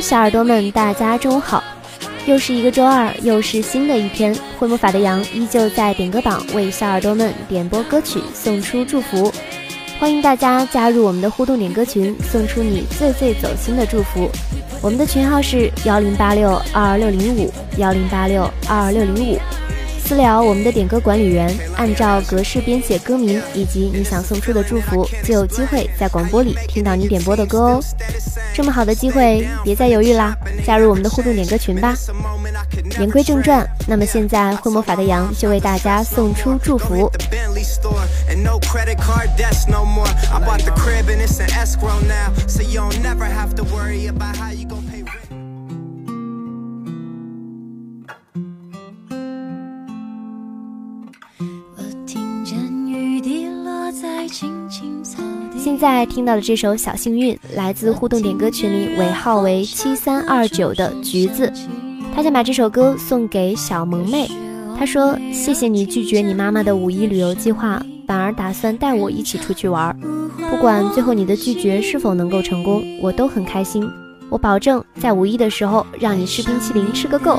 小耳朵们，大家中午好！又是一个周二，又是新的一天。会魔法的羊依旧在点歌榜为小耳朵们点播歌曲，送出祝福。欢迎大家加入我们的互动点歌群，送出你最最走心的祝福。我们的群号是幺零八六二六零五幺零八六二六零五。私聊我们的点歌管理员，按照格式编写歌名以及你想送出的祝福，就有机会在广播里听到你点播的歌哦。这么好的机会，别再犹豫啦，加入我们的互动点歌群吧。言归正传，那么现在会魔法的羊就为大家送出祝福。现在听到的这首《小幸运》，来自互动点歌群里尾号为七三二九的橘子，他想把这首歌送给小萌妹。他说：“谢谢你拒绝你妈妈的五一旅游计划，反而打算带我一起出去玩。不管最后你的拒绝是否能够成功，我都很开心。我保证在五一的时候让你吃冰淇淋吃个够。”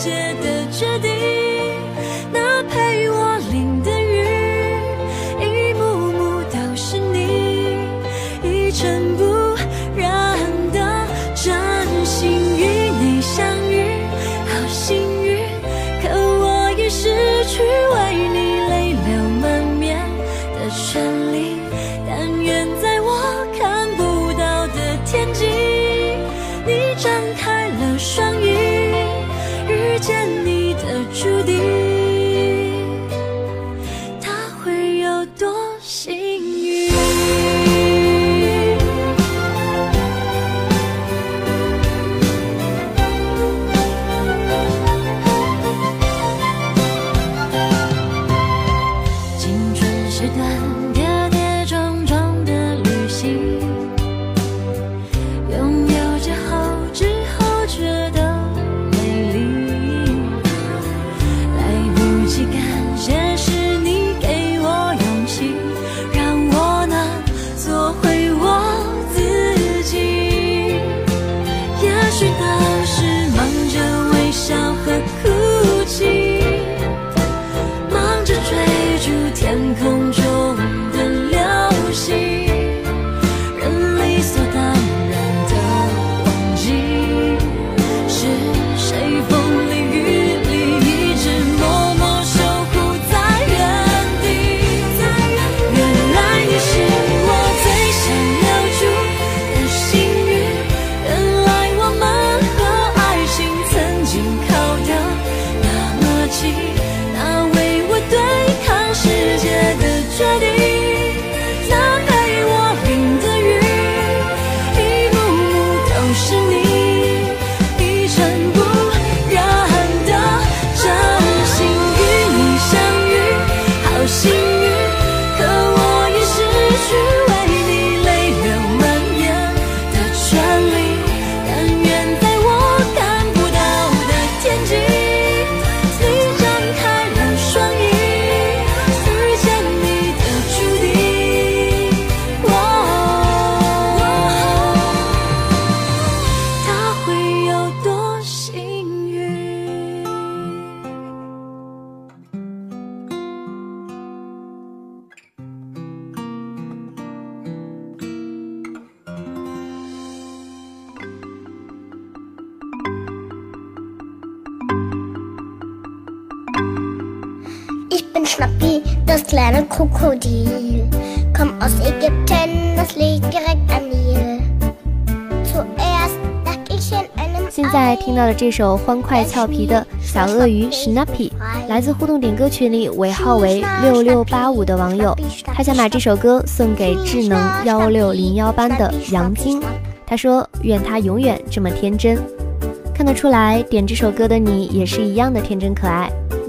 界的。Schnappi, Ägypten, 现在听到了这首欢快俏皮的小鳄鱼 s n a p p y 来自互动点歌群里尾号为六六八五的网友，他想把这首歌送给智能幺六零幺班的杨晶，他说愿他永远这么天真。看得出来，点这首歌的你也是一样的天真可爱。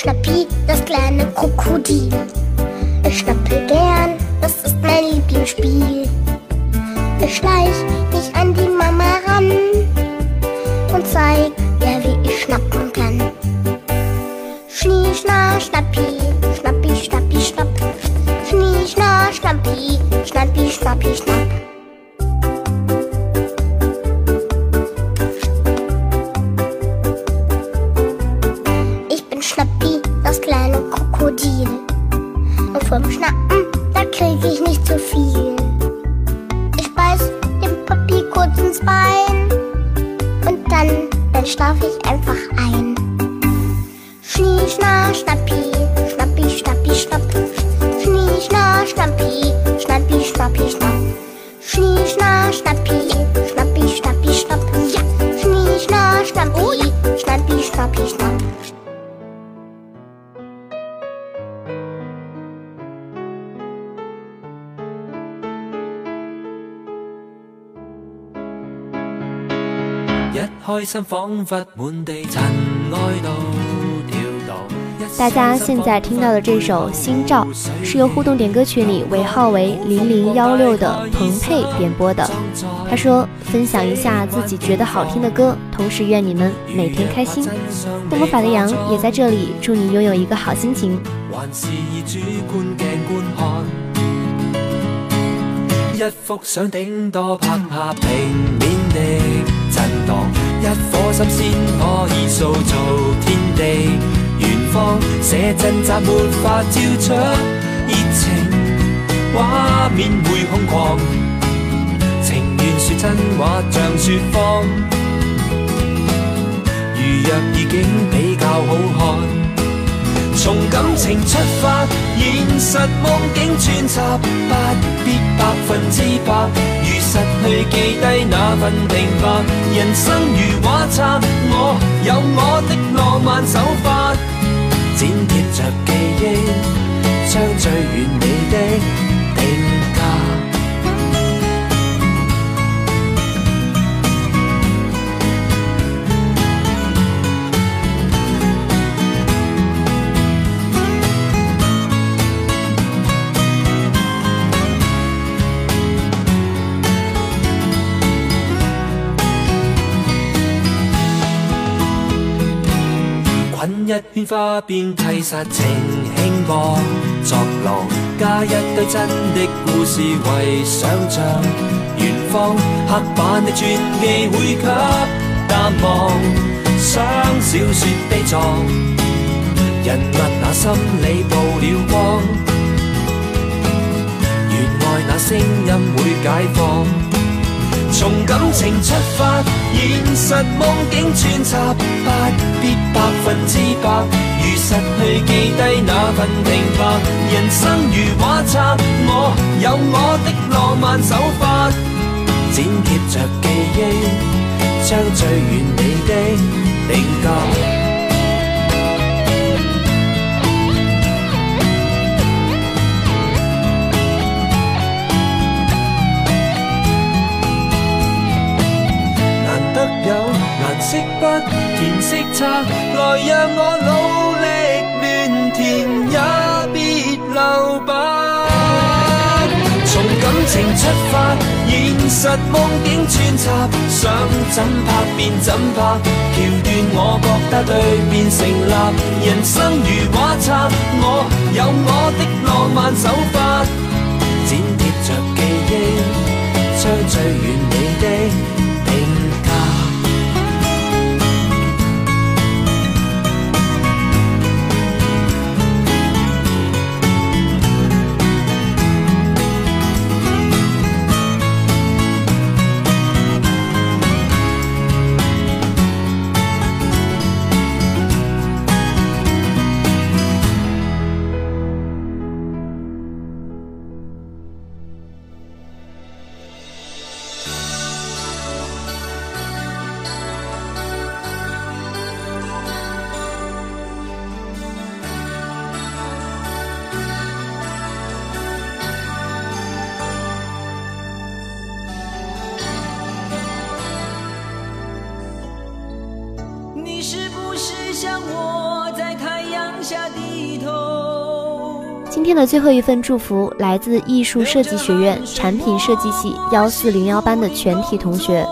Schnappi, das kleine Krokodil. Ich schnappe gern, das ist mein Lieblingsspiel. Ich schleich mich an die Mama ran und zeig ihr, wie ich schnappen kann. Schnie, schna, schnappi. das kleine Krokodil. Und vom Schnappen, da krieg ich nicht so viel. Ich beiß dem Papi kurz ins Bein und dann, dann schlaf ich einfach ein. Schnie, schna, schnappi, schnappi, schnappi, schnapp. Schnie, schna, schnappi, schnappi, schnappi, schnapp. Schnie, schna, schnappi, schnappi. 大家现在听到的这首《心照》是由互动点歌曲里尾号为零零幺六的彭佩点播的。他说：“分享一下自己觉得好听的歌，同时愿你们每天开心。”不魔法的羊也在这里，祝你拥有一个好心情。一幅多拍平面一颗心先可以塑造天地，远方写真扎没法照出热情，画面会空旷，情愿说真话像说谎，如若意境比较好看，从感情出发，现实梦境穿插，不必百分之百。失去记低那份平凡，人生如画册，我有我的浪漫手法，剪贴着记忆，将最完美的。花边替杀情轻薄作浪，加一堆真的故事为想象，远方黑板的传记会给淡忘，想小说悲壮，人物那心理曝了光，原来那声音会解放，从感情出发。实梦境穿插，不必百分之百。如失去记低那份平凡，人生如画册，我有我的浪漫手法，剪贴着记忆，将最完美的定格。色差，来让我努力乱填，也别留白。从感情出发，现实梦境穿插，想怎拍便怎拍，桥段我觉得对便成立。人生如画册，我有我的浪漫手法。的最后一份祝福来自艺术设计学院产品设计系幺四零幺班的全体同学，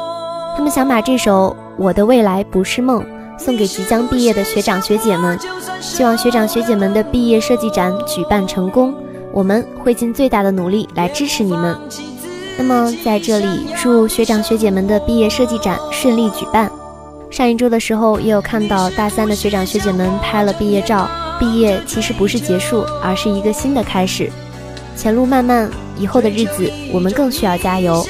他们想把这首《我的未来不是梦》送给即将毕业的学长学姐们，希望学长学姐们的毕业设计展举办成功，我们会尽最大的努力来支持你们。那么，在这里祝学长学姐们的毕业设计展顺利举办。上一周的时候，也有看到大三的学长学姐们拍了毕业照。毕业其实不是结束，而是一个新的开始。前路漫漫，以后的日子，我们更需要加油。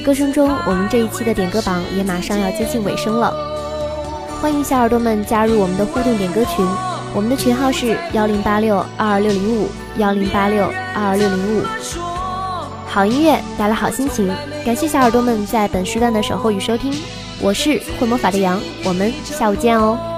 歌声中，我们这一期的点歌榜也马上要接近尾声了。欢迎小耳朵们加入我们的互动点歌群，我们的群号是幺零八六二二六零五幺零八六二二六零五。好音乐带来好心情，感谢小耳朵们在本时段的守候与收听。我是会魔法的羊，我们下午见哦。